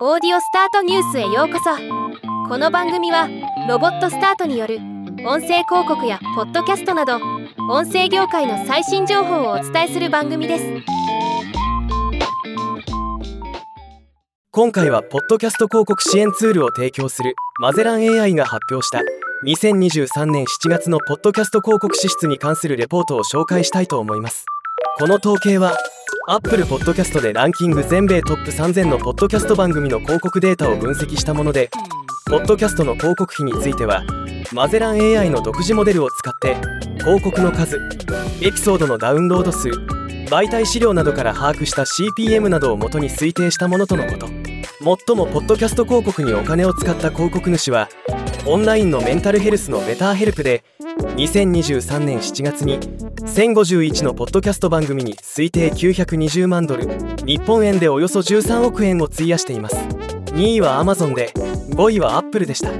オーディオスタートニュースへようこそ。この番組はロボットスタートによる音声広告やポッドキャストなど音声業界の最新情報をお伝えする番組です。今回はポッドキャスト広告支援ツールを提供するマゼラン AI が発表した2023年7月のポッドキャスト広告支出に関するレポートを紹介したいと思います。この統計は Apple Podcast でランキング全米トップ3000のポッドキャスト番組の広告データを分析したものでポッドキャストの広告費についてはマゼラン AI の独自モデルを使って広告の数エピソードのダウンロード数媒体資料などから把握した CPM などを元に推定したものとのこと。最もポッドキャスト広告にお金を使った広告主はオンラインのメンタルヘルスのベターヘルプで2023年7月に1051のポッドキャスト番組に推定920万ドル日本円でおよそ13億円を費やしています。2位は Amazon で5位は Apple でした。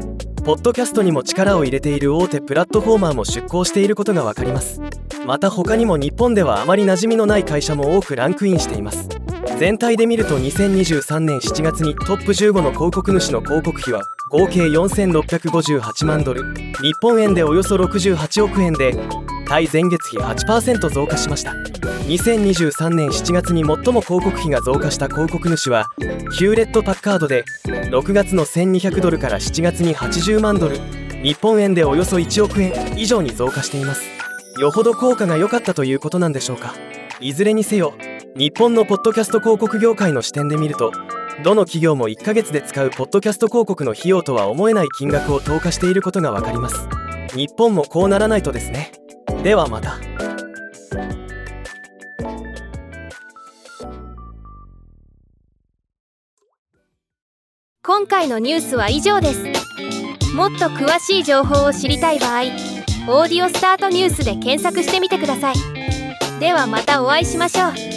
ポッドキャストにも力を入れている大手プラットフォーマーも出向していることが分かります。また他にも日本ではあまり馴染みのない会社も多くランクインしています。全体で見ると2023年7月にトップ15の広告主の広告費は合計4658万ドル。日本円でおよそ68億円で対前月比8%増加しました。2023年7月に最も広告費が増加した広告主はヒューレット・パッカードで6月の1200ドルから7月に80万ドル。日本円でおよそ1億円以上に増加しています。よほど効果が良かったということなんでしょうか。いずれにせよ日本のポッドキャスト広告業界の視点で見るとどの企業も1ヶ月で使うポッドキャスト広告の費用とは思えない金額を投下していることが分かります。日本もこうならないとですね。ではまた。今回のニュースは以上です。もっと詳しい情報を知りたい場合「オーディオスタートニュース」で検索してみてください。ではまたお会いしましょう。